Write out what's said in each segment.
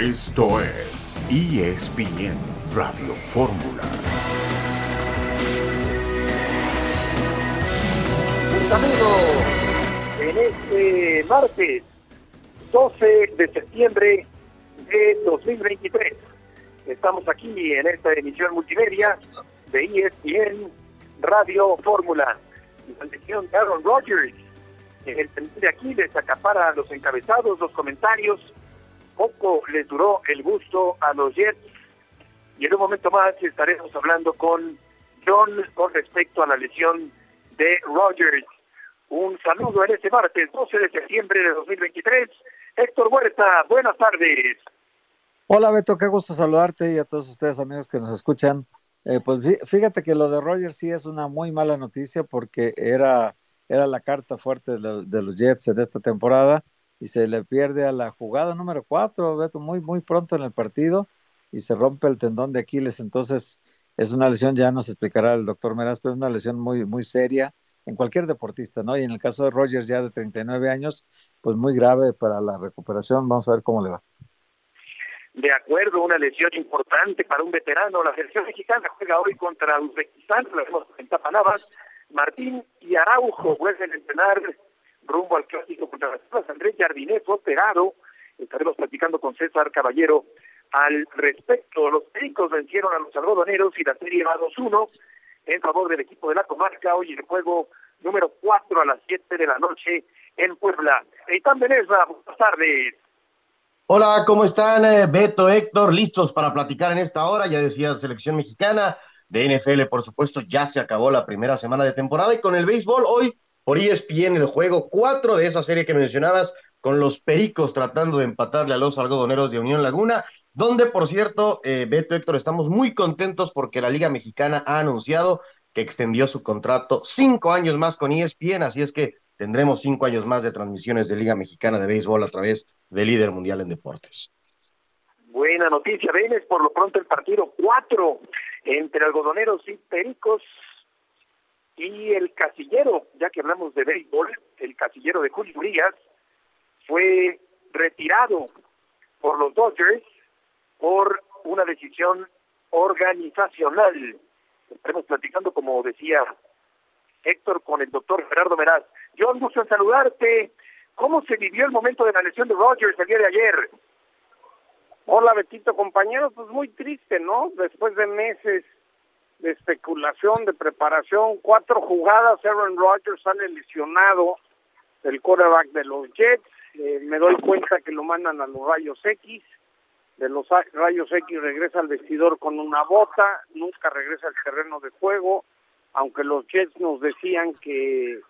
Esto es ESPN Radio Fórmula. amigos, en este martes 12 de septiembre de 2023. Estamos aquí en esta emisión multimedia de ESPN Radio Fórmula. La lesión de Aaron Rodgers el de aquí les acapara los encabezados, los comentarios. Poco les duró el gusto a los Jets. Y en un momento más estaremos hablando con John con respecto a la lesión de Rodgers. Un saludo en este martes 12 de septiembre de 2023. Héctor Huerta, buenas tardes. Hola Beto, qué gusto saludarte y a todos ustedes amigos que nos escuchan. Eh, pues fíjate que lo de Rogers sí es una muy mala noticia porque era, era la carta fuerte de, los Jets en esta temporada y se le pierde a la jugada número 4, Beto, muy, muy pronto en el partido y se rompe el tendón de Aquiles. Entonces es una lesión, ya nos explicará el doctor Meraz, pero es una lesión muy, muy seria en cualquier deportista, ¿no? Y en el caso de Rogers ya de 39 años, pues muy grave para la recuperación. Vamos a ver cómo le va. De acuerdo, una lesión importante para un veterano. La selección mexicana juega hoy contra Uzbekistán, lo vemos en Tapanabas. Martín y Araujo vuelven a entrenar rumbo al clásico contra las Chivas. Andrés Jardinet fue operado. Estaremos platicando con César Caballero al respecto. Los médicos vencieron a los algodoneros y la serie va 2-1 en favor del equipo de la comarca. Hoy el juego número 4 a las 7 de la noche en Puebla. Eitan Beneza, buenas tardes. Hola, ¿cómo están? Eh, Beto, Héctor, listos para platicar en esta hora. Ya decía selección mexicana de NFL, por supuesto, ya se acabó la primera semana de temporada y con el béisbol hoy por ESPN el juego 4 de esa serie que mencionabas con los Pericos tratando de empatarle a los algodoneros de Unión Laguna donde, por cierto, eh, Beto Héctor, estamos muy contentos porque la Liga Mexicana ha anunciado que extendió su contrato cinco años más con ESPN, así es que tendremos cinco años más de transmisiones de Liga Mexicana de Béisbol a través de líder mundial en deportes. Buena noticia, Vélez, por lo pronto el partido cuatro entre algodoneros y pericos y el casillero, ya que hablamos de béisbol, el casillero de Julio Urias fue retirado por los Dodgers por una decisión organizacional. Estaremos platicando, como decía Héctor, con el doctor Gerardo Meraz. John, gusto en saludarte. ¿Cómo se vivió el momento de la lesión de Rogers el día de ayer? Hola, Betito, compañero. Pues muy triste, ¿no? Después de meses de especulación, de preparación, cuatro jugadas, Aaron Rodgers sale lesionado del quarterback de los Jets. Eh, me doy cuenta que lo mandan a los rayos X. De los rayos X regresa al vestidor con una bota, nunca regresa al terreno de juego, aunque los Jets nos decían que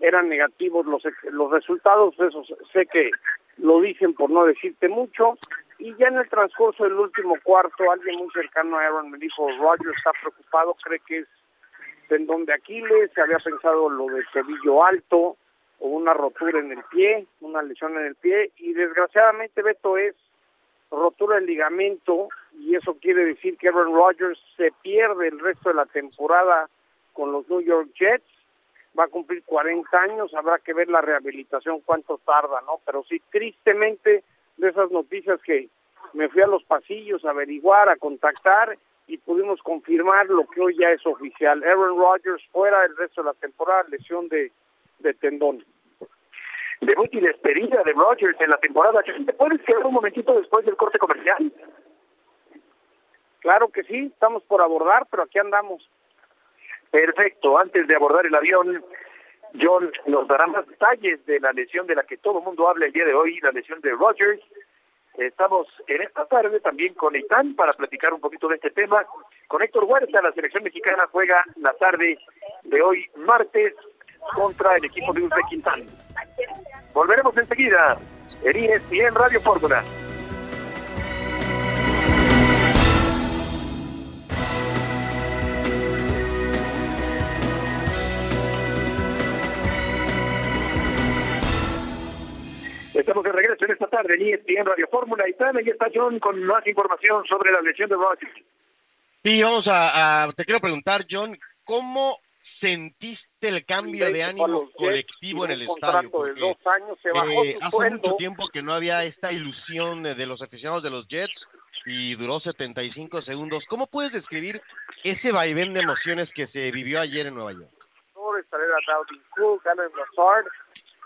eran negativos los, los resultados, eso sé que lo dicen por no decirte mucho, y ya en el transcurso del último cuarto, alguien muy cercano a Aaron me dijo, Roger está preocupado, cree que es tendón de Aquiles, se había pensado lo de tobillo alto, o una rotura en el pie, una lesión en el pie, y desgraciadamente Beto es rotura del ligamento y eso quiere decir que Aaron Rodgers se pierde el resto de la temporada con los New York Jets. Va a cumplir 40 años, habrá que ver la rehabilitación cuánto tarda, ¿no? Pero sí, tristemente, de esas noticias que me fui a los pasillos a averiguar, a contactar y pudimos confirmar lo que hoy ya es oficial. Aaron Rodgers fuera el resto de la temporada, lesión de, de tendón debut y despedida de Rogers en la temporada. ¿Te puedes quedar un momentito después del corte comercial? Claro que sí, estamos por abordar, pero aquí andamos. Perfecto, antes de abordar el avión, John nos dará más detalles de la lesión de la que todo el mundo habla el día de hoy, la lesión de Rogers. Estamos en esta tarde también con Itán para platicar un poquito de este tema. Con Héctor Huerta, la selección mexicana juega la tarde de hoy, martes, contra el equipo de Uzbekistán. Volveremos enseguida en en Radio Fórmula. Estamos de regreso en esta tarde en ESPN Radio Fórmula y también está John con más información sobre la lesión de Rogers. Sí, vamos a, te quiero preguntar, John, ¿cómo sentiste el cambio de ánimo colectivo en el estadio? Porque, de dos años se bajó eh, hace mucho tiempo que no había esta ilusión de los aficionados de los Jets y duró 75 segundos. ¿Cómo puedes describir ese vaivén de emociones que se vivió ayer en Nueva York?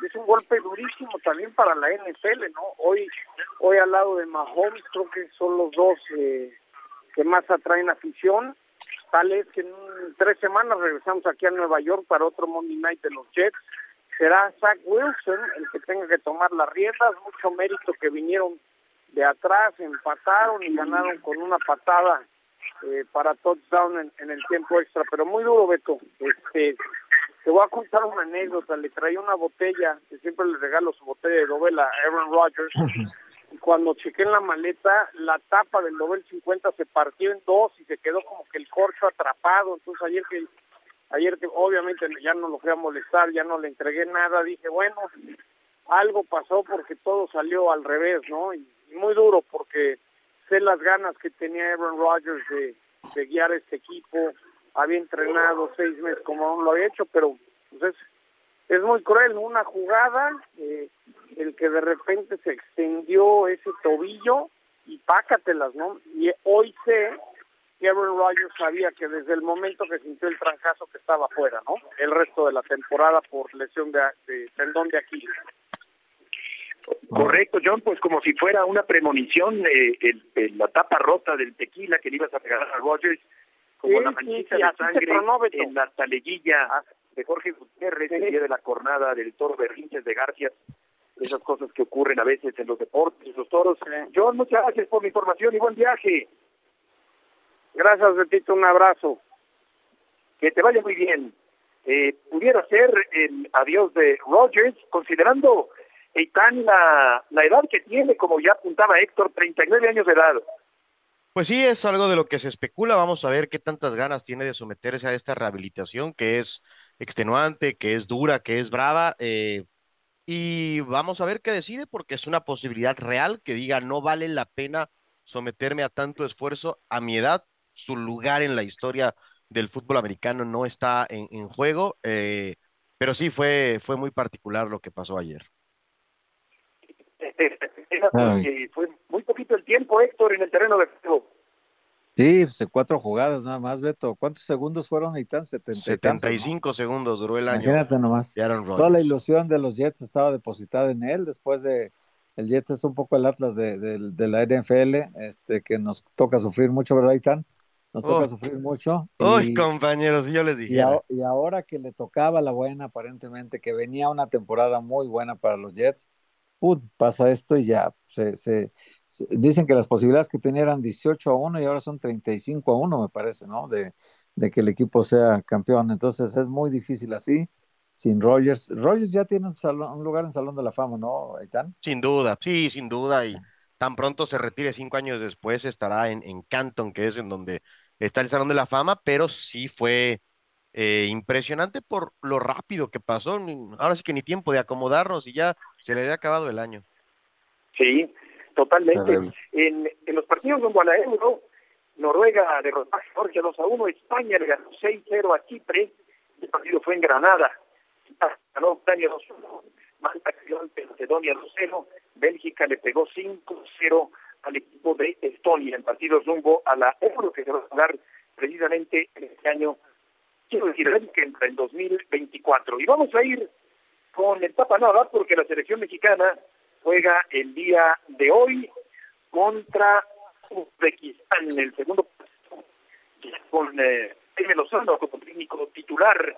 Es un golpe durísimo también para la NFL, ¿no? Hoy, hoy al lado de Mahomes creo que son los dos eh, que más atraen afición. Tal es que en tres semanas regresamos aquí a Nueva York para otro Monday Night de los Jets. Será Zach Wilson el que tenga que tomar las riendas. Mucho mérito que vinieron de atrás, empataron y ganaron con una patada eh, para touchdown en, en el tiempo extra. Pero muy duro, Beto. Este, te voy a contar una anécdota. Le traía una botella, que siempre le regalo su botella de novela a Aaron Rodgers. Y cuando chequé en la maleta, la tapa del Nobel 50 se partió en dos y se quedó como que el corcho atrapado. Entonces ayer que ayer que obviamente ya no lo fui a molestar, ya no le entregué nada, dije, bueno, algo pasó porque todo salió al revés, ¿no? Y, muy duro porque sé las ganas que tenía Aaron Rodgers de, de guiar este equipo, había entrenado seis meses como aún lo había hecho, pero pues es, muy cruel, una jugada, eh, el que de repente se extendió ese tobillo y pácatelas, ¿no? Y hoy sé que Aaron Rodgers sabía que desde el momento que sintió el trancazo que estaba fuera, ¿no? El resto de la temporada por lesión de, de tendón de Aquiles. Correcto, John, pues como si fuera una premonición, eh, el, la tapa rota del tequila que le ibas a regalar a Rodgers como la manchita de sangre en la taleguilla de Jorge Gutiérrez el día de la jornada del toro Berrinches de García. Esas cosas que ocurren a veces en los deportes, los toros. John, muchas gracias por la información y buen viaje. Gracias, Betito, un abrazo. Que te vaya muy bien. Eh, pudiera ser el adiós de Rogers, considerando Eitan la, la edad que tiene, como ya apuntaba Héctor, 39 años de edad. Pues sí, es algo de lo que se especula. Vamos a ver qué tantas ganas tiene de someterse a esta rehabilitación, que es extenuante, que es dura, que es brava. Eh, y vamos a ver qué decide, porque es una posibilidad real que diga no vale la pena someterme a tanto esfuerzo a mi edad. Su lugar en la historia del fútbol americano no está en, juego. Eh, pero sí fue, fue muy particular lo que pasó ayer. Fue muy poquito el tiempo, Héctor, en el terreno de juego. Sí, pues, cuatro jugadas nada más, Beto. ¿Cuántos segundos fueron y tan? 75 segundos duró el año. Imagínate nomás. Toda la ilusión de los Jets estaba depositada en él después de. El Jets es un poco el Atlas de, de, la NFL, este, que nos toca sufrir mucho, ¿verdad, Itán? Nos toca oh. sufrir mucho. Uy, compañeros, yo les dije. Y, ahora que le tocaba la buena, aparentemente, que venía una temporada muy buena para los Jets, pasa esto y ya se, se, dicen que las posibilidades que tenía eran 18 a 1 y ahora son 35 a 1, me parece, ¿no? De, de que el equipo sea campeón. Entonces es muy difícil así, sin Rogers. Rogers ya tiene un, un lugar en Salón de la Fama, ¿no, Aitán? Sin duda, sí, sin duda. Y tan pronto se retire cinco años después, estará en, en Canton, que es en donde está el Salón de la Fama, pero sí fue eh, impresionante por lo rápido que pasó. Ahora sí que ni tiempo de acomodarnos y ya se le había acabado el año. Sí, totalmente. En, en, los partidos en la Euro, Noruega derrotó a Georgia 2 a 1, España le ganó 6-0 a Chipre, el partido fue en Granada, ganó Ucrania 2 1, Malta cayó ante Macedonia 2 0, Bélgica le pegó 5-0 al equipo de Estonia en partidos rumbo a la Euro que se va a jugar precisamente en este año quiero decir, que entra en 2024. Y vamos a ir con el Papa Nada porque la selección mexicana juega el día de hoy contra Uzbekistán el segundo con eh, Lozano como técnico titular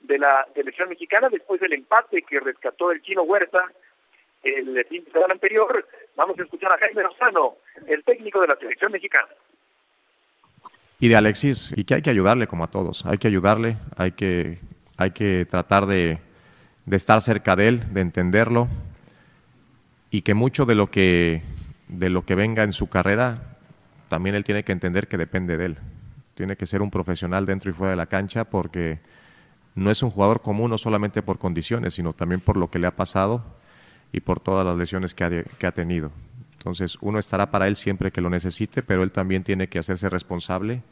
de la selección mexicana después del empate que rescató el chino Huerta el fin de semana anterior. Vamos a escuchar a Jaime Lozano, el técnico de la selección mexicana y de Alexis, y que hay que ayudarle como a todos, hay que ayudarle, hay que, hay que tratar de, de estar cerca de él, de entenderlo, y que mucho de lo que, de lo que venga en su carrera, también él tiene que entender que depende de él. Tiene que ser un profesional dentro y fuera de la cancha porque no es un jugador común no solamente por condiciones, sino también por lo que le ha pasado y por todas las lesiones que ha, que ha tenido. Entonces, uno estará para él siempre que lo necesite, pero él también tiene que hacerse responsable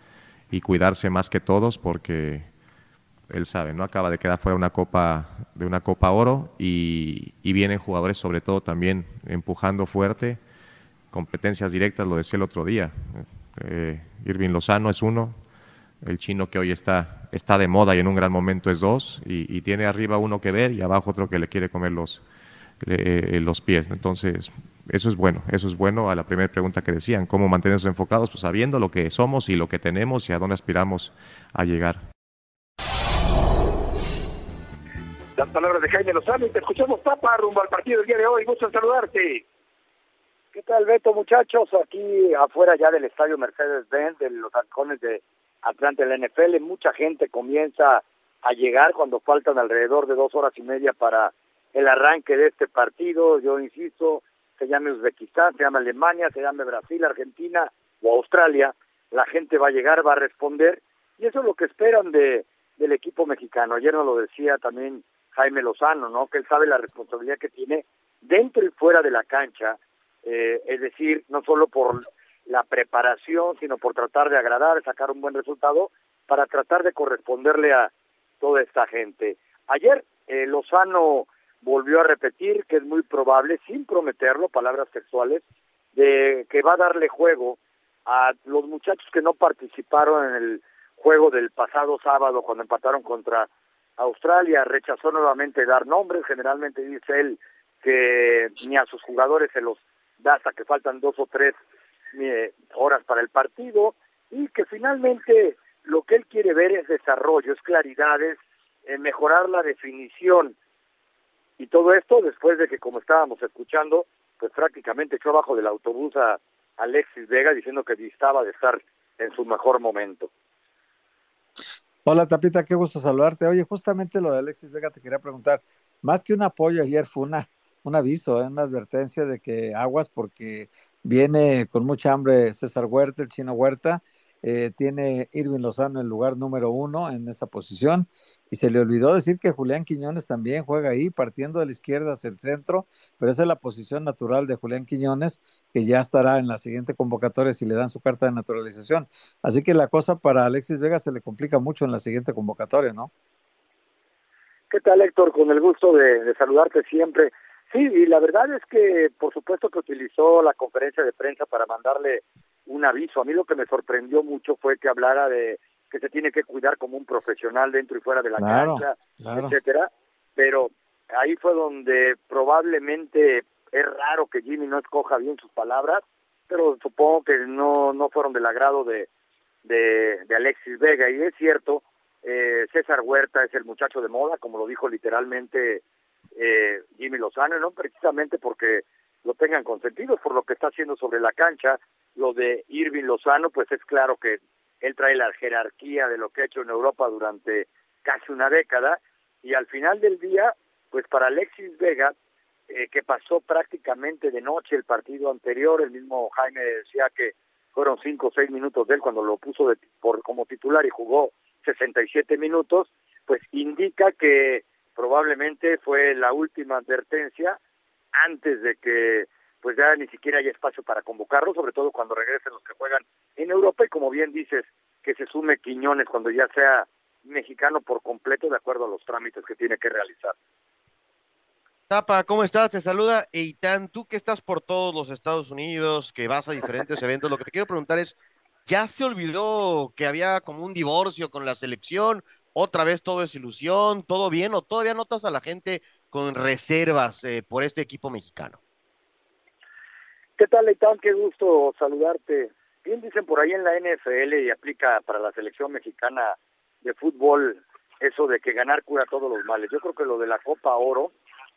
y cuidarse más que todos porque él sabe, ¿no? Acaba de quedar fuera una copa, de una Copa Oro y, y vienen jugadores sobre todo también empujando fuerte, competencias directas, lo decía el otro día. Eh, Irving Lozano es uno, el chino que hoy está, está de moda y en un gran momento es dos, y, tiene arriba uno que ver y abajo otro que le quiere comer los, eh, los pies. Entonces, eso es bueno, eso es bueno a la primera pregunta que decían, cómo mantenernos enfocados, pues sabiendo lo que somos y lo que tenemos y a dónde aspiramos a llegar. Las palabras de Jaime Lozano y te escuchamos, Papa, rumbo al partido del día de hoy. Gusto en saludarte. ¿Qué tal, Beto, muchachos? Aquí afuera ya del estadio Mercedes-Benz, de los halcones de Atlanta, la NFL, mucha gente comienza a llegar cuando faltan alrededor de dos horas y media para el arranque de este partido. Yo insisto, se llame Uzbekistán, se llama Alemania, se llame Brasil, Argentina o Australia, la gente va a llegar, va a responder, y eso es lo que esperan de del equipo mexicano. Ayer nos lo decía también Jaime Lozano, ¿no? Que él sabe la responsabilidad que tiene dentro y fuera de la cancha, eh, es decir, no solo por la preparación, sino por tratar de agradar, sacar un buen resultado, para tratar de corresponderle a toda esta gente. Ayer eh, Lozano volvió a repetir que es muy probable, sin prometerlo, palabras textuales, de que va a darle juego a los muchachos que no participaron en el juego del pasado sábado cuando empataron contra Australia. Rechazó nuevamente dar nombres, generalmente dice él que ni a sus jugadores se los da hasta que faltan dos o tres eh, horas para el partido y que finalmente lo que él quiere ver es desarrollo, es claridad, es eh, mejorar la definición y todo esto después de que, como estábamos escuchando, pues prácticamente echó abajo del autobús a Alexis Vega diciendo que distaba de estar en su mejor momento. Hola Tapita, qué gusto saludarte. Oye, justamente lo de Alexis Vega te quería preguntar, más que un apoyo ayer fue una, un aviso, ¿eh? una advertencia de que aguas porque viene con mucha hambre César Huerta, el chino Huerta, eh, tiene Irving Lozano en lugar número uno en esa posición y se le olvidó decir que Julián Quiñones también juega ahí, partiendo de la izquierda hacia el centro, pero esa es la posición natural de Julián Quiñones, que ya estará en la siguiente convocatoria si le dan su carta de naturalización. Así que la cosa para Alexis Vega se le complica mucho en la siguiente convocatoria, ¿no? ¿Qué tal, Héctor? Con el gusto de, de saludarte siempre. Sí, y la verdad es que por supuesto que utilizó la conferencia de prensa para mandarle un aviso. A mí lo que me sorprendió mucho fue que hablara de que se tiene que cuidar como un profesional dentro y fuera de la cancha, etcétera. Pero ahí fue donde probablemente es raro que Jimmy no escoja bien sus palabras, pero supongo que no no fueron del agrado de de, de Alexis Vega y es cierto eh, César Huerta es el muchacho de moda, como lo dijo literalmente eh, Jimmy Lozano, no precisamente porque lo tengan consentidos por lo que está haciendo sobre la cancha, lo de Irving Lozano, pues es claro que él trae la jerarquía de lo que ha hecho en Europa durante casi una década y al final del día, pues para Alexis Vega, eh, que pasó prácticamente de noche el partido anterior, el mismo Jaime decía que fueron cinco o seis minutos de él cuando lo puso de, por, como titular y jugó 67 minutos, pues indica que probablemente fue la última advertencia antes de que pues ya ni siquiera hay espacio para convocarlo, sobre todo cuando regresen los que juegan en Europa y como bien dices, que se sume Quiñones cuando ya sea mexicano por completo de acuerdo a los trámites que tiene que realizar. Tapa, ¿cómo estás? Te saluda Eitan. Tú que estás por todos los Estados Unidos, que vas a diferentes eventos, lo que te quiero preguntar es, ¿ya se olvidó que había como un divorcio con la selección? ¿Otra vez todo es ilusión? ¿Todo bien? ¿O todavía notas a la gente con reservas eh, por este equipo mexicano? ¿Qué tal, Leitán? Qué gusto saludarte. Bien dicen por ahí en la NFL y aplica para la selección mexicana de fútbol eso de que ganar cura todos los males. Yo creo que lo de la Copa Oro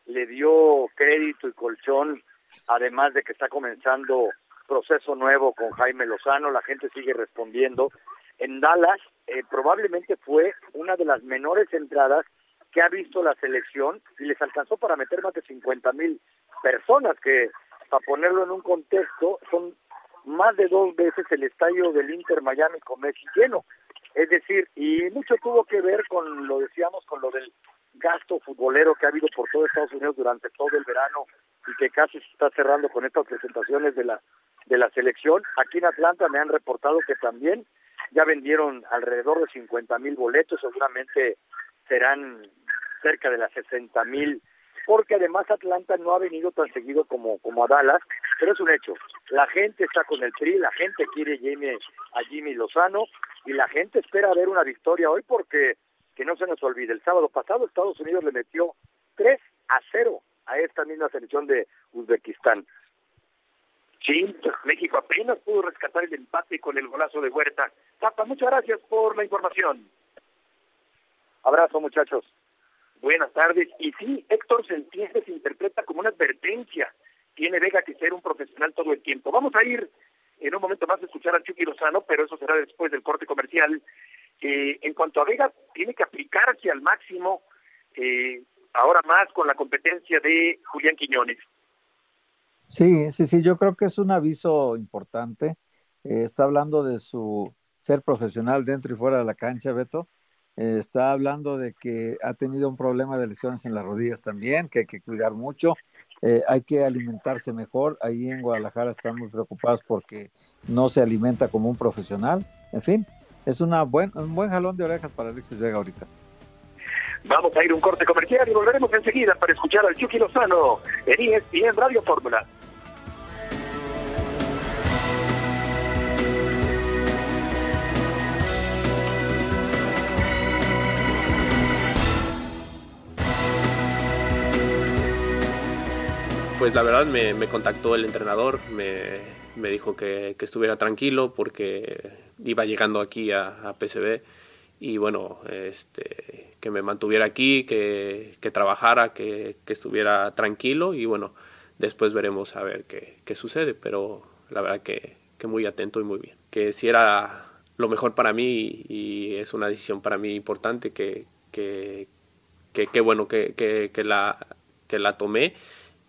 le dio crédito y colchón, además de que está comenzando proceso nuevo con Jaime Lozano, la gente sigue respondiendo. En Dallas eh, probablemente fue una de las menores entradas que ha visto la selección y les alcanzó para meter más de 50 mil personas, que para ponerlo en un contexto, son más de dos veces el estadio del Inter Miami con Messi lleno. Es decir, y mucho tuvo que ver con, lo decíamos, con lo del gasto futbolero que ha habido por todo Estados Unidos durante todo el verano y que casi se está cerrando con estas presentaciones de la de la selección. Aquí en Atlanta me han reportado que también ya vendieron alrededor de 50 mil boletos, seguramente serán cerca de las 60 mil, porque además Atlanta no ha venido tan seguido como, como a Dallas, pero es un hecho. La gente está con el PRI, la gente quiere Jimmy, a Jimmy Lozano y la gente espera ver una victoria hoy porque, que no se nos olvide, el sábado pasado Estados Unidos le metió 3 a 0 a esta misma selección de Uzbekistán. Sí, México apenas pudo rescatar el empate con el golazo de Huerta. Tapa, muchas gracias por la información. Abrazo, muchachos. Buenas tardes. Y sí, Héctor se entiende, se interpreta como una advertencia. Tiene Vega que ser un profesional todo el tiempo. Vamos a ir en un momento más a escuchar a Chucky Lozano, pero eso será después del corte comercial. Eh, en cuanto a Vega, tiene que aplicarse al máximo, eh, ahora más con la competencia de Julián Quiñones. Sí, sí, sí, yo creo que es un aviso importante. Eh, está hablando de su ser profesional dentro y fuera de la cancha, Beto. Eh, está hablando de que ha tenido un problema de lesiones en las rodillas también, que hay que cuidar mucho. Eh, hay que alimentarse mejor. Ahí en Guadalajara están muy preocupados porque no se alimenta como un profesional. En fin, es una buen, un buen jalón de orejas para Alexis Vega ahorita. Vamos a ir un corte comercial y volveremos enseguida para escuchar al Chucky Lozano en ESPN Radio Fórmula. Pues la verdad me, contactó el entrenador, me, dijo que, estuviera tranquilo porque iba llegando aquí a, a PSV y bueno, este, que me mantuviera aquí, que, trabajara, que, estuviera tranquilo y bueno, después veremos a ver qué, qué sucede, pero la verdad que, que, muy atento y muy bien. Que si era lo mejor para mí y es una decisión para mí importante, que, que, que, bueno que, que, la, que la tomé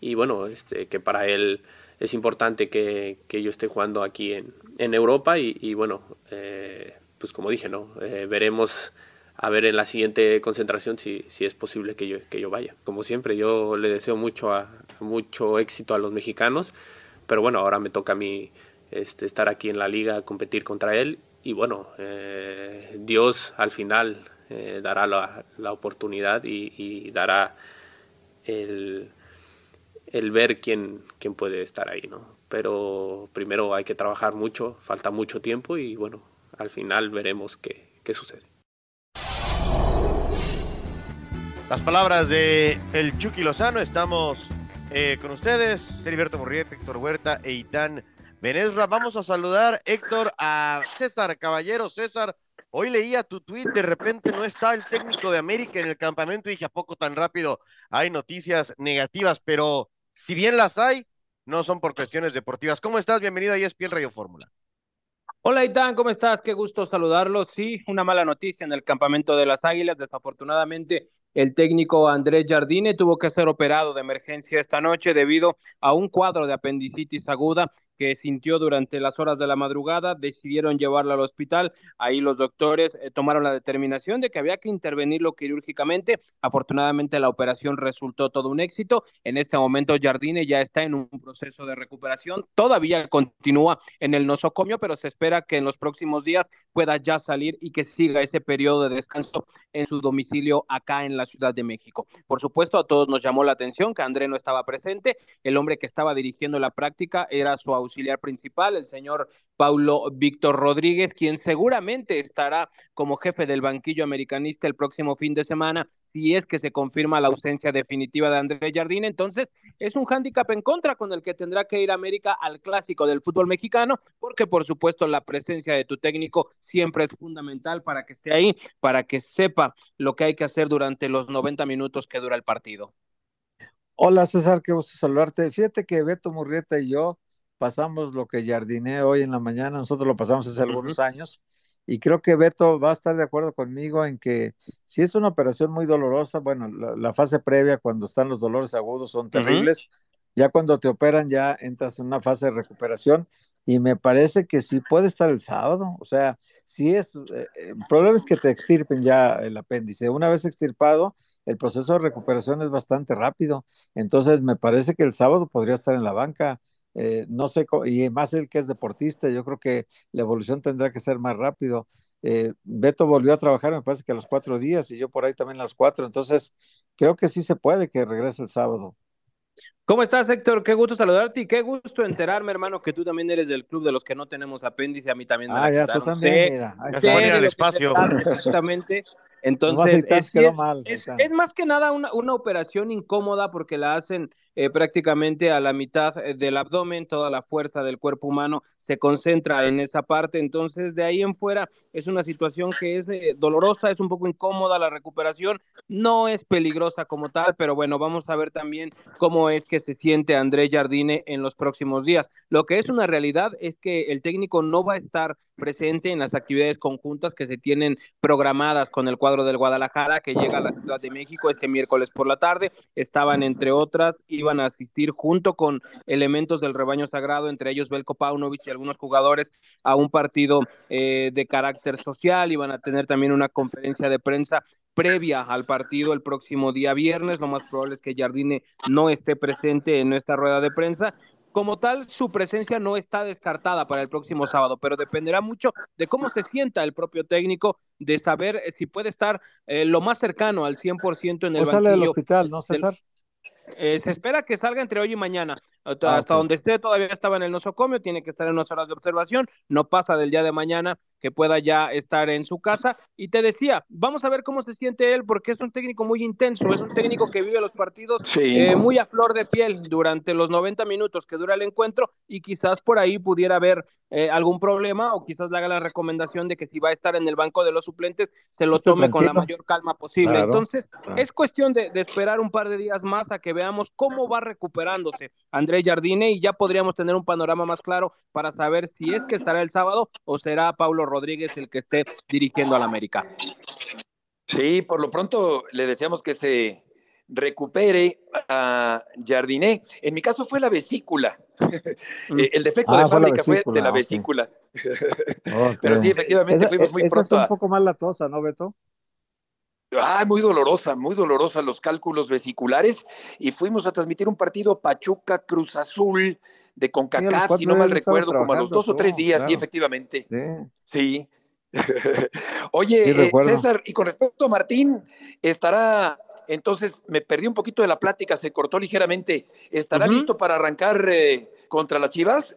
y bueno, este, que para él es importante que, que yo esté jugando aquí en, en Europa y, y bueno, eh, pues como dije, ¿no? Eh, veremos a ver en la siguiente concentración si, si es posible que yo, que yo vaya. Como siempre, yo le deseo mucho, a, mucho éxito a los mexicanos, pero bueno, ahora me toca a mí este, estar aquí en la liga, competir contra él y bueno, eh, Dios al final dará la, la oportunidad y dará el, el ver quién, quién puede estar ahí, ¿no? Pero primero hay que trabajar mucho, falta mucho tiempo y bueno, al final veremos qué, qué sucede. Las palabras de el Chucky Lozano, estamos eh, con ustedes, Heriberto Murrieta, Héctor Huerta e Itán Benesra. Vamos a saludar, Héctor, a César Caballero. César, hoy leía tu tweet, de repente no está el técnico de América en el campamento y dije, ¿a poco tan rápido hay noticias negativas? Pero si bien las hay, no son por cuestiones deportivas. ¿Cómo estás? Bienvenido a ESPN Radio Fórmula. Hola Itán, ¿cómo estás? Qué gusto saludarlos. Sí, una mala noticia en el campamento de las Águilas. Desafortunadamente, el técnico Andrés Jardine tuvo que ser operado de emergencia esta noche debido a un cuadro de apendicitis aguda que sintió durante las horas de la madrugada, decidieron llevarla al hospital. Ahí los doctores eh, tomaron la determinación de que había que intervenirlo quirúrgicamente. Afortunadamente la operación resultó todo un éxito. En este momento Jardine ya está en un proceso de recuperación. Todavía continúa en el nosocomio, pero se espera que en los próximos días pueda ya salir y que siga ese periodo de descanso en su domicilio acá en la Ciudad de México. Por supuesto, a todos nos llamó la atención que André no estaba presente. El hombre que estaba dirigiendo la práctica era su auxiliar principal, el señor Paulo Víctor Rodríguez, quien seguramente estará como jefe del banquillo americanista el próximo fin de semana, si es que se confirma la ausencia definitiva de Andrés Jardín. Entonces, es un hándicap en contra con el que tendrá que ir América al clásico del fútbol mexicano, porque por supuesto la presencia de tu técnico siempre es fundamental para que esté ahí, para que sepa lo que hay que hacer durante los 90 minutos que dura el partido. Hola César, qué gusto saludarte. Fíjate que Beto Murrieta y yo pasamos lo que jardiné hoy en la mañana, nosotros lo pasamos hace algunos años, y creo que Beto va a estar de acuerdo conmigo en que si es una operación muy dolorosa, bueno, la, fase previa cuando están los dolores agudos son terribles, ya cuando te operan ya entras en una fase de recuperación y me parece que sí puede estar el sábado, o sea, si es, eh, el problema es que te extirpen ya el apéndice, una vez extirpado, el proceso de recuperación es bastante rápido, entonces me parece que el sábado podría estar en la banca Eh, no sé, y más el que es deportista, yo creo que la evolución tendrá que ser más rápido. Eh, Beto volvió a trabajar, me parece que a los cuatro días, y yo por ahí también a los cuatro, entonces creo que sí se puede que regrese el sábado. ¿Cómo estás, Héctor? Qué gusto saludarte y qué gusto enterarme, hermano, que tú también eres del club de los que no tenemos apéndice. A mí también me Ah, ya, tú también, mira. el espacio. Exactamente. Entonces, es, es, más que nada una, una, operación incómoda porque la hacen eh, prácticamente a la mitad eh, del abdomen, toda la fuerza del cuerpo humano se concentra en esa parte, entonces de ahí en fuera es una situación que es eh, dolorosa, es un poco incómoda la recuperación, no es peligrosa como tal, pero bueno, vamos a ver también cómo es que se siente André Jardine en los próximos días. Lo que es una realidad es que el técnico no va a estar presente en las actividades conjuntas que se tienen programadas con el cuadro del Guadalajara que llega a la Ciudad de México este miércoles por la tarde. Estaban entre otras, iban a asistir junto con elementos del rebaño sagrado, entre ellos Belko Paunovic y algunos jugadores a un partido eh, de carácter social. Iban a tener también una conferencia de prensa previa al partido el próximo día viernes. Lo más probable es que Jardine no esté presente en esta rueda de prensa como tal, su presencia no está descartada para el próximo sábado, pero dependerá mucho de cómo se sienta el propio técnico, de saber eh, si puede estar eh, lo más cercano al 100% en el o sale del hospital, ¿no, César? Eh, se espera que salga entre hoy y mañana. Ah, hasta donde esté, todavía estaba en el nosocomio, tiene que estar en unas horas de observación, no pasa del día de mañana que pueda ya estar en su casa. Y te decía, vamos a ver cómo se siente él, porque es un técnico muy intenso, es un técnico que vive los partidos eh, muy a flor de piel durante los 90 minutos que dura el encuentro y quizás por ahí pudiera haber eh, algún problema o quizás le haga la recomendación de que si va a estar en el banco de los suplentes, se lo tome con la mayor calma posible. Entonces, es cuestión de, de esperar un par de días más a que veamos cómo va recuperándose Andrés Jardine y ya podríamos tener un panorama más claro para saber si es que estará el sábado o será Paulo Rodríguez el que esté dirigiendo al América. Sí, por lo pronto le deseamos que se recupere a Jardiné. En mi caso fue la vesícula. Mm. el defecto ah, de fábrica fue, de la vesícula. Pero sí, efectivamente fuimos muy pronto. Es un poco más latosa, ¿no, Beto? Ah, muy dolorosa, muy dolorosa los cálculos vesiculares y fuimos a transmitir un partido Pachuca Cruz Azul de CONCACAF, si no mal recuerdo, como a los dos o tres días, sí, efectivamente. Sí. Oye, eh, César, y con respecto a Martín, estará, entonces me perdí un poquito de la plática, se cortó ligeramente, ¿estará listo para arrancar eh, contra las Chivas?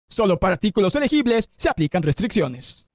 Solo para artículos elegibles se aplican restricciones.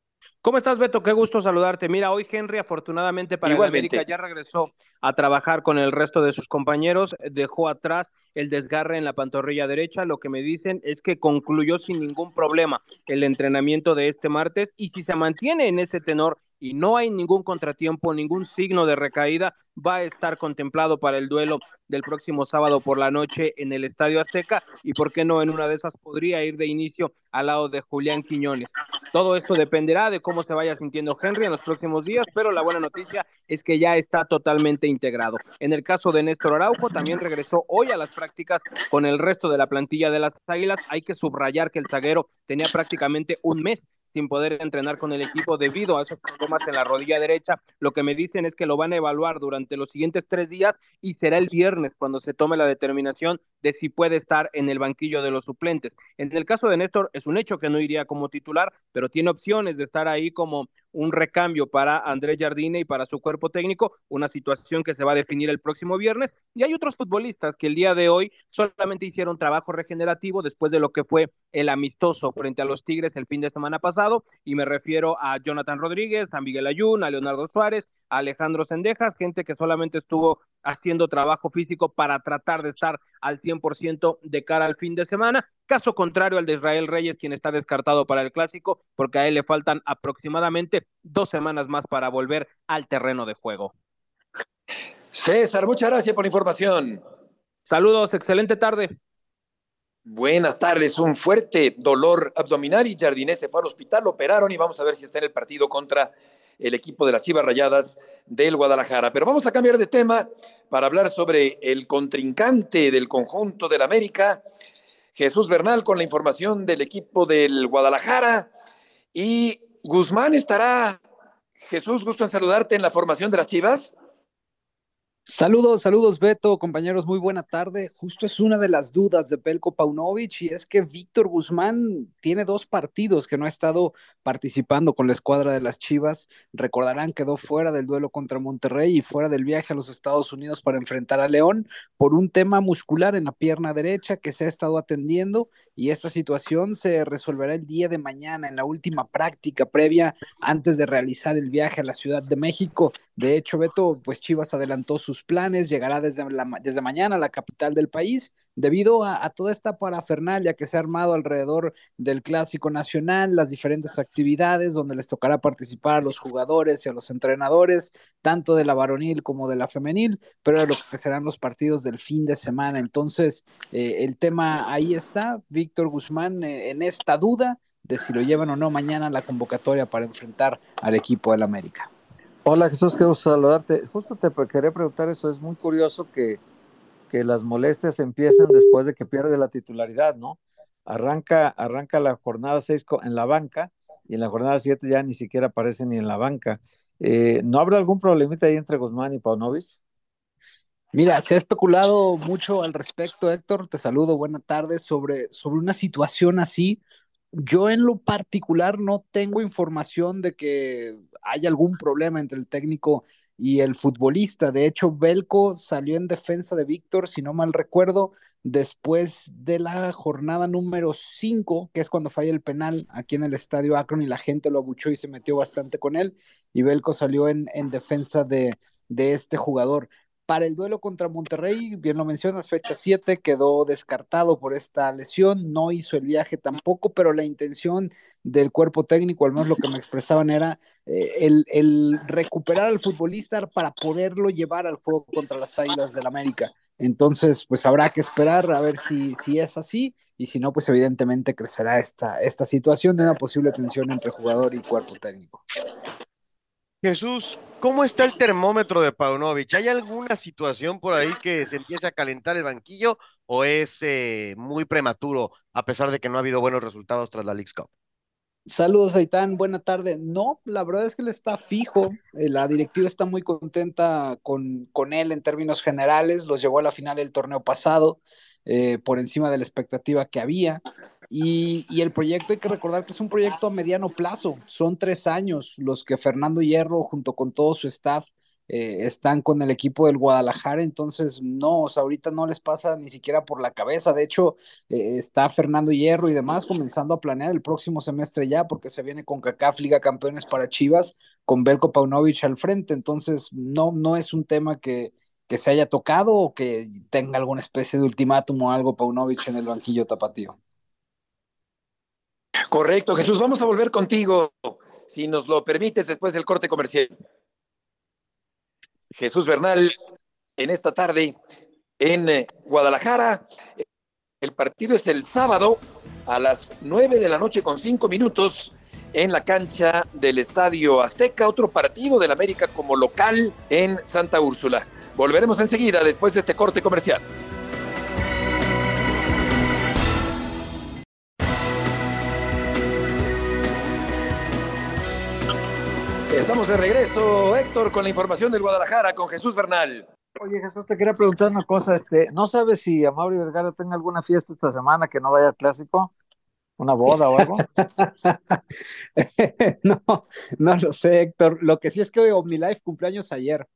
¿Cómo estás, Beto? Qué gusto saludarte. Mira, hoy Henry, afortunadamente para el América, ya regresó a trabajar con el resto de sus compañeros. Dejó atrás el desgarre en la pantorrilla derecha. Lo que me dicen es que concluyó sin ningún problema el entrenamiento de este martes y si se mantiene en este tenor y no hay ningún contratiempo, ningún signo de recaída, va a estar contemplado para el duelo del próximo sábado por la noche en el Estadio Azteca y por qué no en una de esas podría ir de inicio al lado de Julián Quiñones. Todo esto dependerá de cómo se vaya sintiendo Henry en los próximos días, pero la buena noticia es que ya está totalmente integrado. En el caso de Néstor Araujo, también regresó hoy a las prácticas con el resto de la plantilla de las Águilas. Hay que subrayar que el zaguero tenía prácticamente un mes sin poder entrenar con el equipo debido a esos problemas en la rodilla derecha. Lo que me dicen es que lo van a evaluar durante los siguientes tres días y será el viernes cuando se tome la determinación de si puede estar en el banquillo de los suplentes. En el caso de Néstor, es un hecho que no iría como titular, pero tiene opciones de estar ahí como un recambio para Andrés Jardine y para su cuerpo técnico, una situación que se va a definir el próximo viernes. Y hay otros futbolistas que el día de hoy solamente hicieron trabajo regenerativo después de lo que fue el amistoso frente a los Tigres el fin de semana pasado, y me refiero a Jonathan Rodríguez, a Miguel Ayun, a Leonardo Suárez, a Alejandro Sendejas, gente que solamente estuvo haciendo trabajo físico para tratar de estar al 100% de cara al fin de semana. Caso contrario al de Israel Reyes, quien está descartado para el clásico, porque a él le faltan aproximadamente dos semanas más para volver al terreno de juego. César, muchas gracias por la información. Saludos, excelente tarde. Buenas tardes, un fuerte dolor abdominal y Jardinés se fue al hospital, lo operaron y vamos a ver si está en el partido contra el equipo de las Chivas Rayadas del Guadalajara. Pero vamos a cambiar de tema para hablar sobre el contrincante del conjunto del América, Jesús Bernal, con la información del equipo del Guadalajara. Y Guzmán estará, Jesús, gusto en saludarte en la formación de las Chivas. Saludos, saludos Beto, compañeros, muy buena tarde. Justo es una de las dudas de Pelko Paunovic y es que Víctor Guzmán tiene dos partidos que no ha estado participando con la escuadra de las Chivas. Recordarán, quedó fuera del duelo contra Monterrey y fuera del viaje a los Estados Unidos para enfrentar a León por un tema muscular en la pierna derecha que se ha estado atendiendo y esta situación se resolverá el día de mañana en la última práctica previa antes de realizar el viaje a la Ciudad de México. De hecho, Beto, pues Chivas adelantó sus planes, llegará desde, desde mañana a la capital del país debido a, toda esta parafernalia que se ha armado alrededor del Clásico Nacional, las diferentes actividades donde les tocará participar a los jugadores y a los entrenadores, tanto de la varonil como de la femenil, pero lo que serán los partidos del fin de semana. Entonces, eh, el tema ahí está, Víctor Guzmán eh, en esta duda de si lo llevan o no mañana a la convocatoria para enfrentar al equipo del América. Hola Jesús, qué gusto saludarte. Justo te quería preguntar eso, es muy curioso que, que las molestias empiecen después de que pierde la titularidad, ¿no? Arranca, arranca la jornada 6 en la banca y en la jornada 7 ya ni siquiera aparece ni en la banca. Eh, ¿No habrá algún problemita ahí entre Guzmán y Paunovic? Mira, se ha especulado mucho al respecto, Héctor. Te saludo, buena tarde, sobre, sobre una situación así. Yo en lo particular no tengo información de que haya algún problema entre el técnico y el futbolista. De hecho, Belco salió en defensa de Víctor, si no mal recuerdo, después de la jornada número 5, que es cuando falla el penal aquí en el estadio Akron y la gente lo abuchó y se metió bastante con él. Y Belco salió en, en defensa de, de este jugador. Para el duelo contra Monterrey, bien lo mencionas, fecha 7, quedó descartado por esta lesión, no hizo el viaje tampoco, pero la intención del cuerpo técnico, al menos lo que me expresaban, era eh, el, recuperar al futbolista para poderlo llevar al juego contra las Águilas del América. Entonces, pues habrá que esperar a ver si, si es así, y si no, pues evidentemente crecerá esta, esta situación de una posible tensión entre jugador y cuerpo técnico. Jesús, ¿cómo está el termómetro de Paunovic? ¿Hay alguna situación por ahí que se empiece a calentar el banquillo o es eh, muy prematuro a pesar de que no ha habido buenos resultados tras la League Cup? Saludos, Aitán. Buena tarde. No, la verdad es que él está fijo. Eh, la directiva está muy contenta con, con él en términos generales. Los llevó a la final del torneo pasado, eh, por encima de la expectativa que había. Y, el proyecto hay que recordar que es un proyecto a mediano plazo, son tres años los que Fernando Hierro junto con todo su staff eh, están con el equipo del Guadalajara, entonces no, o sea, ahorita no les pasa ni siquiera por la cabeza, de hecho eh, está Fernando Hierro y demás comenzando a planear el próximo semestre ya porque se viene con CACAF Liga Campeones para Chivas con Belko Paunovic al frente, entonces no, no es un tema que, que se haya tocado o que tenga alguna especie de ultimátum o algo Paunovic en el banquillo tapatío. Correcto, Jesús, vamos a volver contigo, si nos lo permites, después del corte comercial. Jesús Bernal, en esta tarde en eh, Guadalajara. El partido es el sábado a las nueve de la noche con cinco minutos en la cancha del Estadio Azteca, otro partido del América como local en Santa Úrsula. Volveremos enseguida después de este corte comercial. Estamos de regreso, Héctor, con la información del Guadalajara con Jesús Bernal. Oye, Jesús, te quería preguntar una cosa, este, ¿no sabes si a Mauri Vergara tenga alguna fiesta esta semana que no vaya al clásico? ¿Una boda o algo? no, no lo sé, Héctor. Lo que sí es que OmniLife cumpleaños ayer.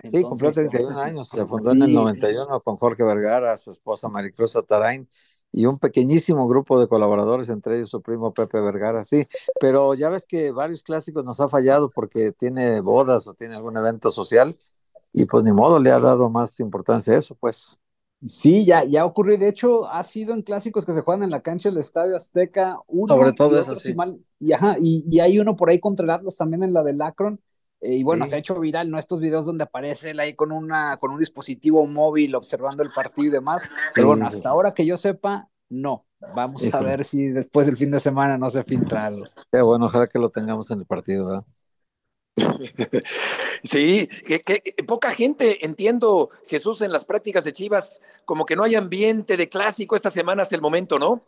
sí, cumplió 31 años. Se fundó en el 91 con Jorge Vergara, su esposa Maricruz Atarain y un pequeñísimo grupo de colaboradores, entre ellos su primo Pepe Vergara, sí, pero ya ves que varios clásicos nos ha fallado porque tiene bodas o tiene algún evento social y pues ni modo le ha dado más importancia a eso, pues. Sí, ya, ya ocurrió. De hecho, ha sido en clásicos que se juegan en la cancha del Estadio Azteca. Uno, Sobre todo eso, sí. y, ajá, y, hay uno por ahí contra el Atlas también en la del Akron. Eh, y bueno, se ha hecho viral, ¿no? Estos videos donde aparece él ahí con, una, con un dispositivo móvil observando el partido y demás. Pero bueno, hasta ahora que yo sepa, no. Vamos a ver si después del fin de semana no se filtra algo. Qué bueno, ojalá que lo tengamos en el partido, ¿verdad? Sí, que, poca gente, entiendo, Jesús, en las prácticas de Chivas, como que no hay ambiente de clásico esta semana hasta el momento, ¿no?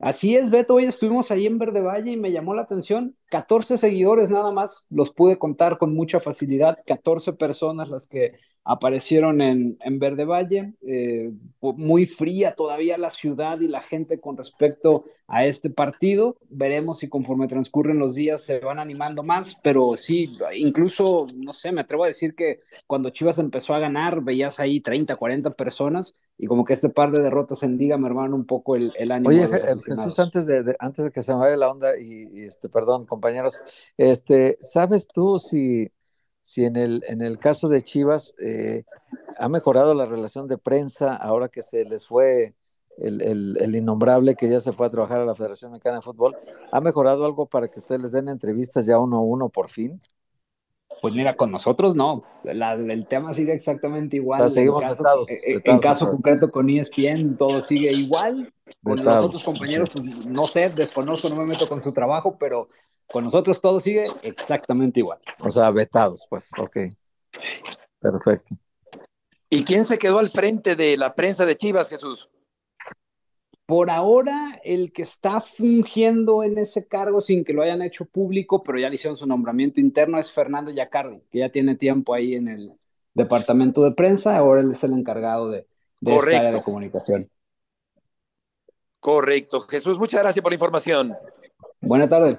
Así es, Beto, hoy estuvimos ahí en Verde Valle y me llamó la atención, 14 seguidores nada más, los pude contar con mucha facilidad, 14 personas las que aparecieron en, en Verde Valle, eh, muy fría todavía la ciudad y la gente con respecto a este partido. Veremos si conforme transcurren los días se van animando más, pero sí, incluso, no sé, me atrevo a decir que cuando Chivas empezó a ganar, veías ahí 30, 40 personas y como que este par de derrotas en liga me hermano un poco el, el ánimo. Oye, Jesús, antes de, antes de que se me vaya la onda y, y este, perdón, compañeros, este, ¿sabes tú si si en el, en el caso de Chivas eh, ha mejorado la relación de prensa ahora que se les fue el, el, innombrable que ya se fue a trabajar a la Federación Mexicana de Fútbol, ¿ha mejorado algo para que ustedes les den entrevistas ya uno a uno por fin? Pues mira, con nosotros no. el tema sigue exactamente igual. Seguimos en caso, en caso concreto con ESPN, todo sigue igual. Con los otros compañeros, pues no sé, desconozco, no me meto con su trabajo, pero con nosotros todo sigue exactamente igual. O sea, vetados, pues, ok. Perfecto. ¿Y quién se quedó al frente de la prensa de Chivas, Jesús? Por ahora, el que está fungiendo en ese cargo sin que lo hayan hecho público, pero ya le hicieron su nombramiento interno, es Fernando Yacardi, que ya tiene tiempo ahí en el departamento de prensa, ahora él es el encargado de, de esta área de comunicación. Correcto. Jesús, muchas gracias por la información. Buenas tardes.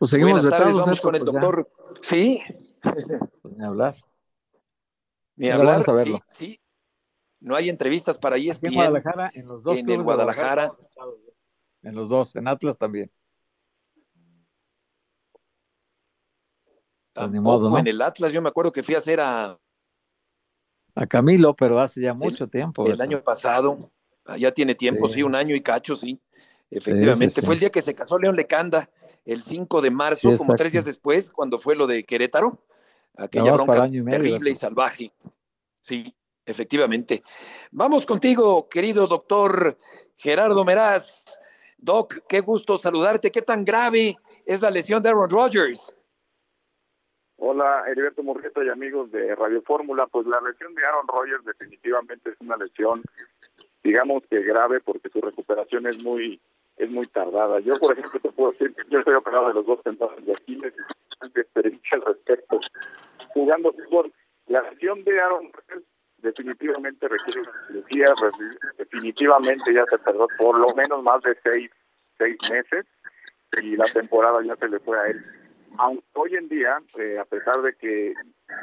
Pues seguimos Buenas tardes, vamos con el pues doctor. Sí. Pues ni hablar. Ni hablar. Vamos a verlo. Sí, No hay entrevistas para ESPN. en Guadalajara, en los dos en el Guadalajara. En los dos, en Atlas también. Pues ni modo, ¿no? En el Atlas, yo me acuerdo que fui a hacer a. A Camilo, pero hace ya mucho tiempo. El año pasado. Ah, ya tiene tiempo, sí. un año y cacho, sí. Efectivamente. Fue el día que se casó León Lecanda el 5 de marzo, como tres días después, cuando fue lo de Querétaro, aquella bronca terrible y salvaje. Sí, efectivamente. Vamos contigo, querido doctor Gerardo Meraz. Doc, qué gusto saludarte. ¿Qué tan grave es la lesión de Aaron Rodgers? Hola, Heriberto Murrieta y amigos de Radio Fórmula. Pues la lesión de Aaron Rodgers definitivamente es una lesión, digamos que grave, porque su recuperación es muy es muy tardada. Yo, por ejemplo, te puedo decir que yo estoy operado de los dos tendones de Aquiles y experiencia al respecto. Jugando fútbol, la acción de Aaron definitivamente requiere una cirugía, definitivamente ya se tardó por lo menos más de seis, seis meses y la temporada ya se le fue a él aunque hoy en día, eh, a pesar de que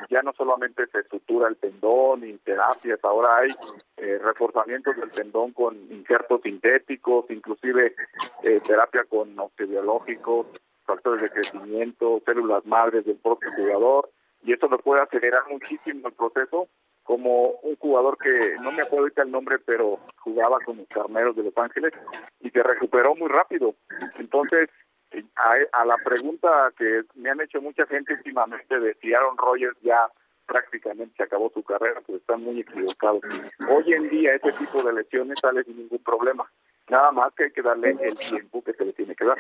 ya no solamente se sutura el tendón y terapias, ahora hay eh, reforzamientos del tendón con injertos sintéticos, inclusive eh, terapia con osteobiológicos, factores de crecimiento, células madres del propio jugador, y eso lo puede acelerar muchísimo el proceso, como un jugador que no me acuerdo ahorita el nombre, pero jugaba con los carneros de Los Ángeles y se recuperó muy rápido. Entonces, a, la pregunta que me han hecho mucha gente últimamente de si Aaron Rodgers ya prácticamente se acabó su carrera, pues están muy equivocados. Hoy en día ese tipo de lesiones sale sin ningún problema. Nada más que hay que darle el tiempo que se le tiene que dar.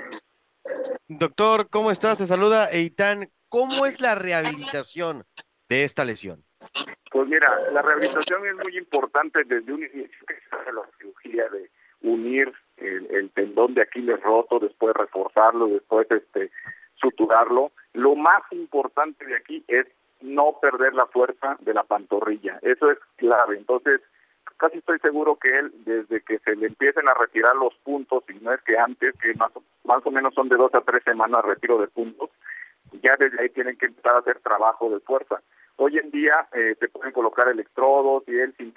Doctor, ¿cómo estás? Te saluda Eitan. ¿Cómo es la rehabilitación de esta lesión? Pues mira, la rehabilitación es muy importante desde un inicio que se la cirugía de unir el, tendón de Aquiles roto, después reforzarlo, después este suturarlo. Lo más importante de aquí es no perder la fuerza de la pantorrilla. Eso es clave. Entonces, casi estoy seguro que él, desde que se le empiecen a retirar los puntos, y no es que antes, que más, más o menos son de dos a tres semanas retiro de puntos, ya desde ahí tienen que empezar a hacer trabajo de fuerza. Hoy en día eh, se pueden colocar electrodos y él sin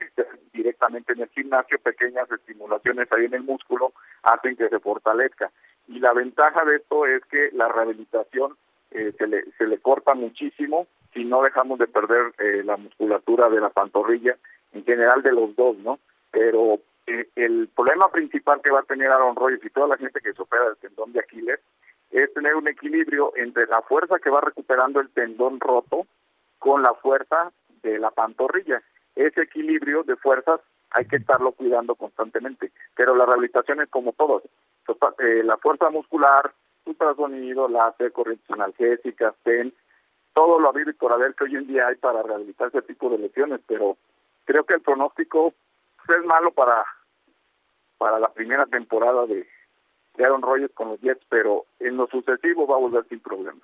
directamente en el gimnasio, pequeñas estimulaciones ahí en el músculo hacen que se fortalezca. Y la ventaja de esto es que la rehabilitación eh, se, le, se le corta muchísimo si no dejamos de perder eh, la musculatura de la pantorrilla, en general de los dos, ¿no? Pero eh, el problema principal que va a tener Aaron Rodgers y toda la gente que se opera del tendón de Aquiles es tener un equilibrio entre la fuerza que va recuperando el tendón roto con la fuerza de la pantorrilla. Ese equilibrio de fuerzas hay que estarlo cuidando constantemente, pero la rehabilitación es como todo. Eh, la fuerza muscular, ultrasonido, láser, corrientes analgésicas, TEN, todo lo habido y por haber que hoy en día hay para rehabilitar ese tipo de lesiones, pero creo que el pronóstico es malo para para la primera temporada de, Aaron Rodgers con los Jets, pero en lo sucesivo va a volver sin problemas.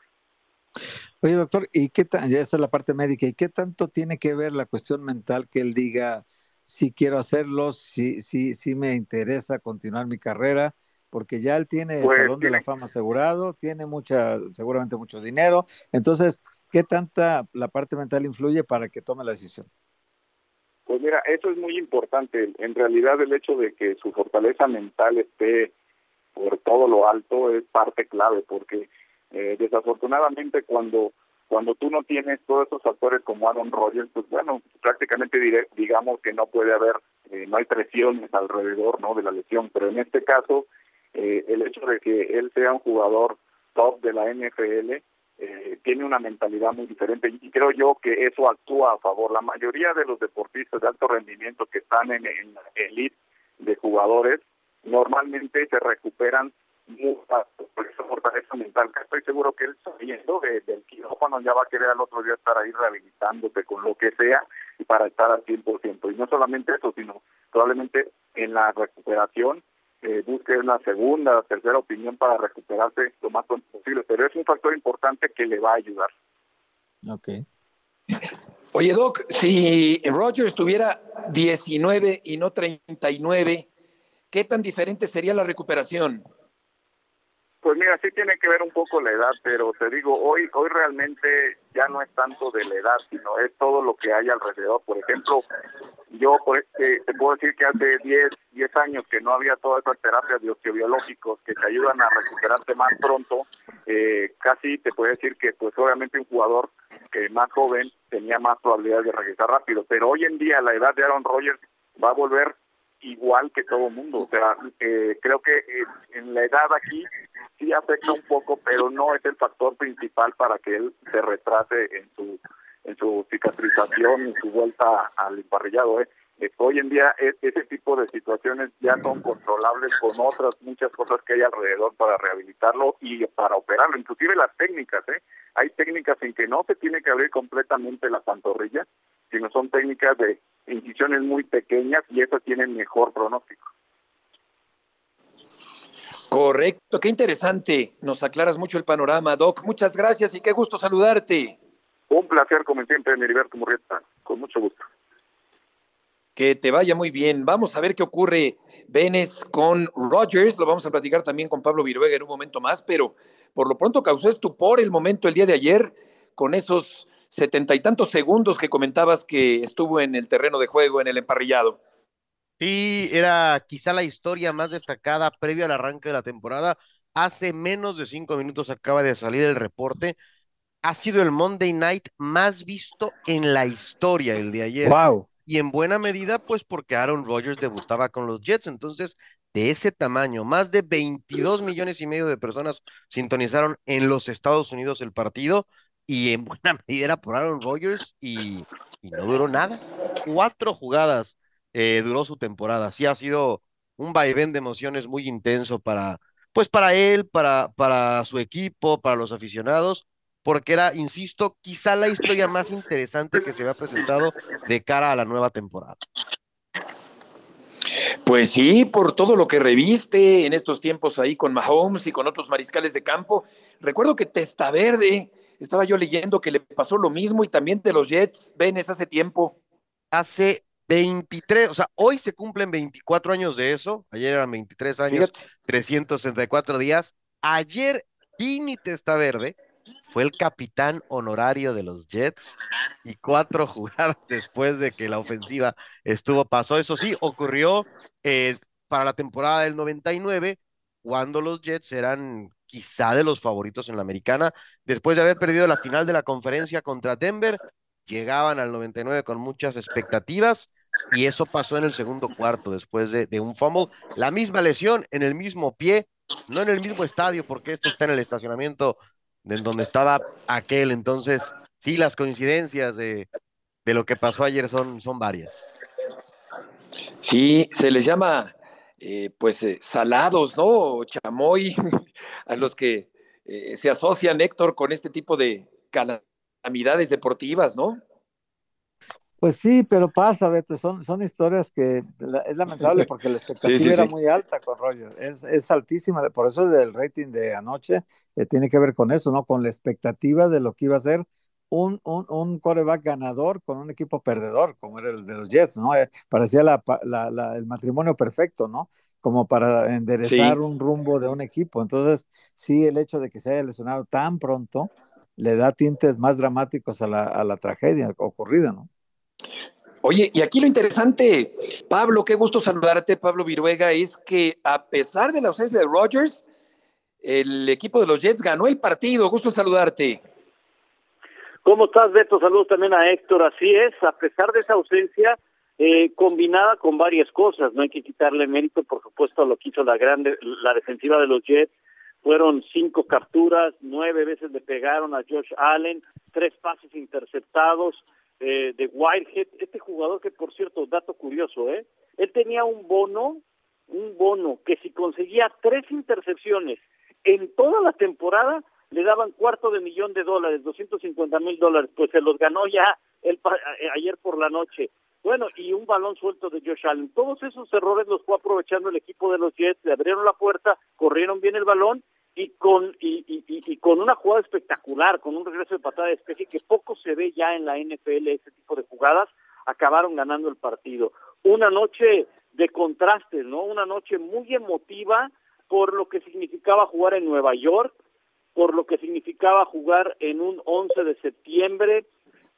Oye, doctor, ¿y qué tan, ya está la parte médica, ¿y qué tanto tiene que ver la cuestión mental que él diga, si quiero hacerlo, si, si, si me interesa continuar mi carrera, porque ya él tiene el pues, Salón de la Fama asegurado, tiene mucha, seguramente mucho dinero, entonces, ¿qué tanta la parte mental influye para que tome la decisión? Pues mira, eso es muy importante. En realidad el hecho de que su fortaleza mental esté por todo lo alto es parte clave, porque eh, desafortunadamente cuando cuando tú no tienes todos esos factores como Aaron Rodgers, pues bueno, prácticamente digamos que no puede haber, eh, no hay presiones alrededor no de la lesión, pero en este caso eh, el hecho de que él sea un jugador top de la NFL eh, tiene una mentalidad muy diferente. Y creo yo que eso actúa a favor. La mayoría de los deportistas de alto rendimiento que están en, en elite de jugadores normalmente se recuperan muy fácil por esa fortaleza mental. Estoy seguro que él saliendo del quirófano ya va a querer al otro día estar ahí rehabilitándose con lo que sea y para estar al 100%. Y no solamente eso, sino probablemente en la recuperación eh, busque una segunda, tercera opinión para recuperarse lo más pronto posible. Pero es un factor importante que le va a ayudar. Ok. Oye, Doc, si Roger estuviera 19 y no 39, ¿qué tan diferente sería la recuperación? Pues mira, sí tiene que ver un poco la edad, pero te digo, hoy hoy realmente ya no es tanto de la edad, sino es todo lo que hay alrededor. Por ejemplo, yo eh, te puedo decir que hace 10, 10 años que no había todas esas terapias de osteobiológicos que te ayudan a recuperarte más pronto, eh, casi te puedo decir que pues obviamente un jugador que más joven tenía más probabilidad de regresar rápido, pero hoy en día la edad de Aaron Rodgers va a volver igual que todo mundo. O sea, eh, creo que en la edad aquí sí afecta un poco, pero no es el factor principal para que él se retrase en su en su cicatrización, en su vuelta al emparrillado. ¿eh? hoy en día ese tipo de situaciones ya son controlables con otras muchas cosas que hay alrededor para rehabilitarlo y para operarlo, inclusive las técnicas. ¿eh? Hay técnicas en que no se tiene que abrir completamente la pantorrilla, sino son técnicas de incisiones muy pequeñas y eso tiene mejor pronóstico. Correcto, qué interesante. Nos aclaras mucho el panorama, Doc. Muchas gracias y qué gusto saludarte. Un placer, como siempre, Heriberto Murrieta. Con mucho gusto. Que te vaya muy bien. Vamos a ver qué ocurre, Venes, con Rogers. Lo vamos a platicar también con Pablo Viruega en un momento más, pero por lo pronto causó estupor el momento el día de ayer con esos setenta y tantos segundos que comentabas que estuvo en el terreno de juego, en el emparrillado. Sí, era quizá la historia más destacada previo al arranque de la temporada. Hace menos de cinco minutos acaba de salir el reporte. Ha sido el Monday Night más visto en la historia el de ayer. Wow. Y en buena medida, pues porque Aaron Rodgers debutaba con los Jets. Entonces, de ese tamaño, más de 22 millones y medio de personas sintonizaron en los Estados Unidos el partido y en buena medida era por Aaron Rodgers y, no duró nada. Cuatro jugadas eh, duró su temporada. Sí ha sido un vaivén de emociones muy intenso para, pues para él, para, para su equipo, para los aficionados, porque era, insisto, quizá la historia más interesante que se había presentado de cara a la nueva temporada. Pues sí, por todo lo que reviste en estos tiempos ahí con Mahomes y con otros mariscales de campo. Recuerdo que Testaverde estaba yo leyendo que le pasó lo mismo y también de los Jets, Venes, hace tiempo. Hace 23, o sea, hoy se cumplen 24 años de eso, ayer eran 23 años, 364 días. Ayer Vini Verde fue el capitán honorario de los Jets y cuatro jugadas después de que la ofensiva estuvo, pasó. Eso sí, ocurrió eh, para la temporada del 99, cuando los Jets eran quizá de los favoritos en la americana, después de haber perdido la final de la conferencia contra Denver, llegaban al 99 con muchas expectativas y eso pasó en el segundo cuarto después de, un fumble. La misma lesión en el mismo pie, no en el mismo estadio, porque este está en el estacionamiento de donde estaba aquel. Entonces, sí, las coincidencias de, lo que pasó ayer son, son varias. Sí, se les llama eh, pues eh, salados, ¿no? Chamoy, a los que eh, se asocian, Héctor, con este tipo de calamidades deportivas, ¿no? Pues sí, pero pasa, Beto, son, son historias que es lamentable porque la expectativa era muy alta con Roger, es, es altísima, por eso el rating de anoche tiene que ver con eso, ¿no? Con la expectativa de lo que iba a ser un, un, un coreback ganador con un equipo perdedor, como era el de los Jets, ¿no? parecía la, la, el matrimonio perfecto, ¿no? Como para enderezar un rumbo de un equipo. Entonces, sí, el hecho de que se haya lesionado tan pronto le da tintes más dramáticos a la, a la tragedia ocurrida, ¿no? Oye, y aquí lo interesante, Pablo, qué gusto saludarte, Pablo Viruega, es que a pesar de la ausencia de Rogers, el equipo de los Jets ganó el partido. Gusto saludarte. ¿Cómo estás, Beto? Saludos también a Héctor. Así es, a pesar de esa ausencia, eh, combinada con varias cosas, no hay que quitarle mérito, por supuesto, a lo que hizo la grande, la defensiva de los Jets. Fueron cinco capturas, nueve veces le pegaron a Josh Allen, tres pases interceptados eh, de Whitehead. Este jugador que, por cierto, dato curioso, ¿eh? Él tenía un bono, un bono que si conseguía tres intercepciones en toda la temporada, le daban cuarto de millón de dólares, 250 mil dólares, pues se los ganó ya el, eh, ayer por la noche. Bueno, y un balón suelto de Josh Allen. Todos esos errores los fue aprovechando el equipo de los Jets, le abrieron la puerta, corrieron bien el balón y con y, y, y, con una jugada espectacular, con un regreso de patada de especie que poco se ve ya en la NFL ese tipo de jugadas, acabaron ganando el partido. Una noche de contrastes, ¿no? Una noche muy emotiva por lo que significaba jugar en Nueva York, por lo que significaba jugar en un 11 de septiembre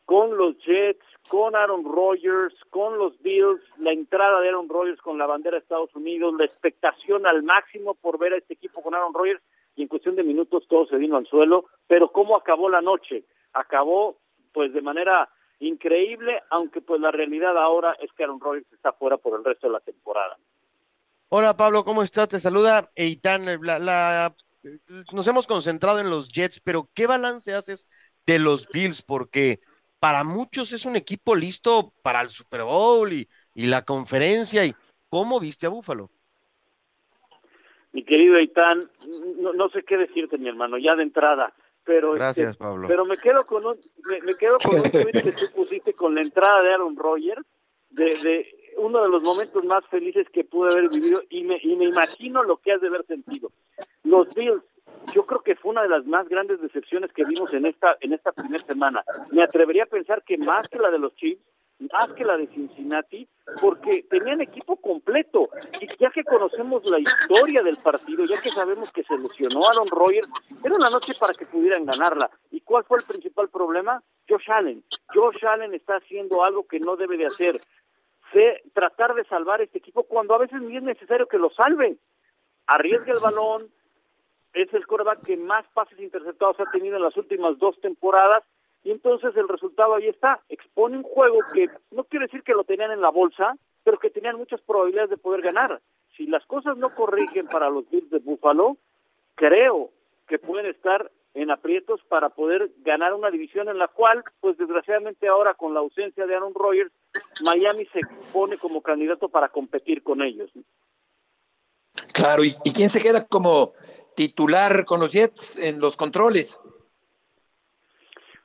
con los Jets, con Aaron Rodgers, con los Bills, la entrada de Aaron Rodgers con la bandera de Estados Unidos, la expectación al máximo por ver a este equipo con Aaron Rodgers y en cuestión de minutos todo se vino al suelo, pero cómo acabó la noche, acabó pues de manera increíble, aunque pues la realidad ahora es que Aaron Rodgers está fuera por el resto de la temporada. Hola Pablo, ¿cómo estás? Te saluda Eitan. La, la nos hemos concentrado en los Jets, pero ¿qué balance haces de los Bills? Porque para muchos es un equipo listo para el Super Bowl y, la conferencia. y ¿Cómo viste a Búfalo? Mi querido Eitan, no, sé qué decirte, mi hermano, ya de entrada. Pero, Gracias, este, Pablo. Pero me quedo con un, me, quedo con un tweet que tú pusiste con la entrada de Aaron Rodgers, de, de uno de los momentos más felices que pude haber vivido y me, y me imagino lo que has de haber sentido. Los Bills, yo creo que fue una de las más grandes decepciones que vimos en esta en esta primera semana. Me atrevería a pensar que más que la de los Chiefs, más que la de Cincinnati, porque tenían equipo completo. Y ya que conocemos la historia del partido, ya que sabemos que se lesionó Aaron Rodgers, era una noche para que pudieran ganarla. ¿Y cuál fue el principal problema? Josh Allen. Josh Allen está haciendo algo que no debe de hacer de tratar de salvar este equipo cuando a veces ni es necesario que lo salven. Arriesga el balón, es el coreback que más pases interceptados ha tenido en las últimas dos temporadas y entonces el resultado ahí está. Expone un juego que no quiere decir que lo tenían en la bolsa, pero que tenían muchas probabilidades de poder ganar. Si las cosas no corrigen para los Bills de Buffalo, creo que pueden estar en aprietos para poder ganar una división en la cual, pues desgraciadamente ahora con la ausencia de Aaron Rodgers, Miami se pone como candidato para competir con ellos. Claro, ¿y, quién se queda como titular con los Jets en los controles?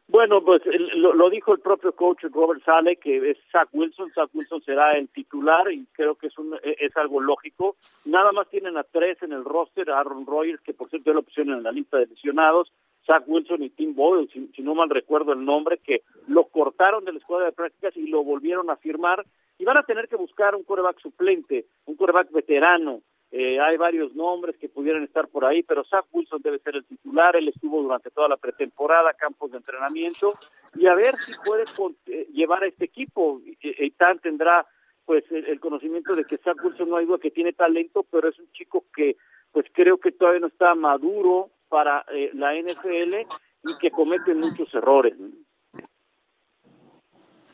Bueno, pues lo, dijo el propio coach Robert Sale, que es Zach Wilson. Zach Wilson será el titular y creo que es, un, e, es algo lógico. Nada más tienen a tres en el roster, Aaron Rodgers, que por cierto ya lo pusieron en la lista de lesionados, Zach Wilson y Tim Boyle, si, no mal recuerdo el nombre, que lo cortaron de la escuadra de prácticas y lo volvieron a firmar. Y van a tener que buscar un coreback suplente, un coreback veterano. Eh, hay varios nombres que pudieran estar por ahí, pero Zach Wilson debe ser el titular. Él estuvo durante toda la pretemporada, campos de entrenamiento, y a ver si puede eh, llevar a este equipo. Eitan tendrá pues el, conocimiento de que Zach Wilson no hay duda que tiene talento, pero es un chico que pues creo que todavía no está maduro para eh, la NFL y que cometen muchos errores.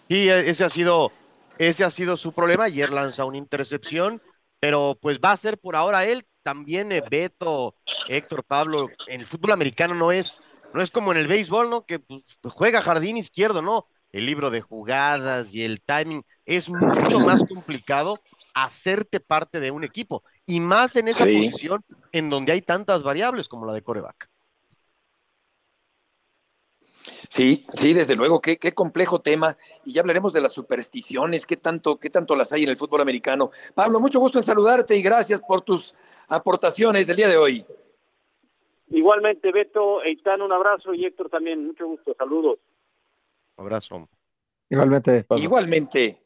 Y ese ha sido ese ha sido su problema. Ayer lanza una intercepción, pero pues va a ser por ahora él. También eh, Beto, Héctor, Pablo, en el fútbol americano no es, no es como en el béisbol, ¿no? Que pues, juega jardín izquierdo, ¿no? El libro de jugadas y el timing es mucho más complicado hacerte parte de un equipo. Y más en esa posición en donde hay tantas variables como la de coreback. Sí, sí, desde luego, qué, qué, complejo tema. Y ya hablaremos de las supersticiones, qué tanto, qué tanto las hay en el fútbol americano. Pablo, mucho gusto en saludarte y gracias por tus aportaciones del día de hoy. Igualmente, Beto, Eitan, un abrazo y Héctor también, mucho gusto, saludos. abrazo. Igualmente. Igualmente.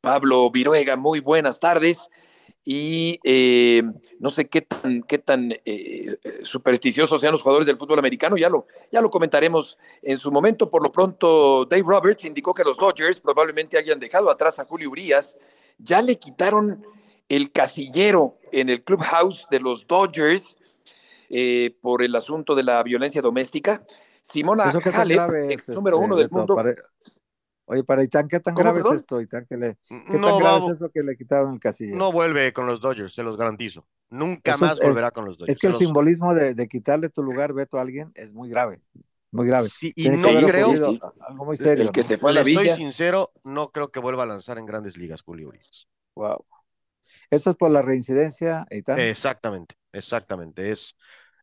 Pablo Viruega, muy buenas tardes. Y eh, no sé qué tan, qué tan eh, supersticiosos sean los jugadores del fútbol americano, ya lo, ya lo comentaremos en su momento. Por lo pronto, Dave Roberts indicó que los Dodgers probablemente hayan dejado atrás a Julio Urias. Ya le quitaron el casillero en el clubhouse de los Dodgers eh, por el asunto de la violencia doméstica. Simona Halep, número uno del mundo. Oye, para Itán, ¿qué tan grave es esto, Itán? ¿Qué, le, qué tan grave es eso que le quitaron el casillo? No vuelve con los Dodgers, se los garantizo. Nunca más volverá con los Dodgers. Es que el simbolismo de, quitarle tu lugar, Beto, a alguien es muy grave. Muy grave. Sí, y no creo. Algo muy serio. El que se fue a la villa. Soy sincero, no creo que vuelva a lanzar en grandes ligas, Julio Urias. Wow. ¿Esto es por la reincidencia, Itán? Exactamente, exactamente. Es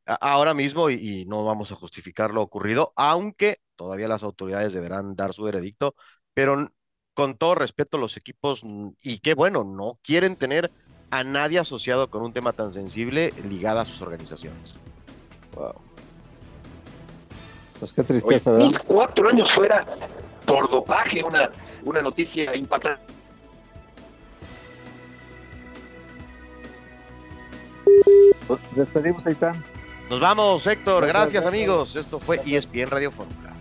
ahora mismo, y, y no vamos a justificar lo ocurrido, aunque todavía las autoridades deberán dar su veredicto, pero con todo respeto los equipos, y qué bueno, no quieren tener a nadie asociado con un tema tan sensible ligado a sus organizaciones. Wow. Pues qué tristeza, ¿verdad? Mis cuatro años fuera por dopaje, una, una noticia impactante. Despedimos, Aitán. Nos vamos, Héctor. Gracias, amigos. Esto fue ESPN Radio Fórmula.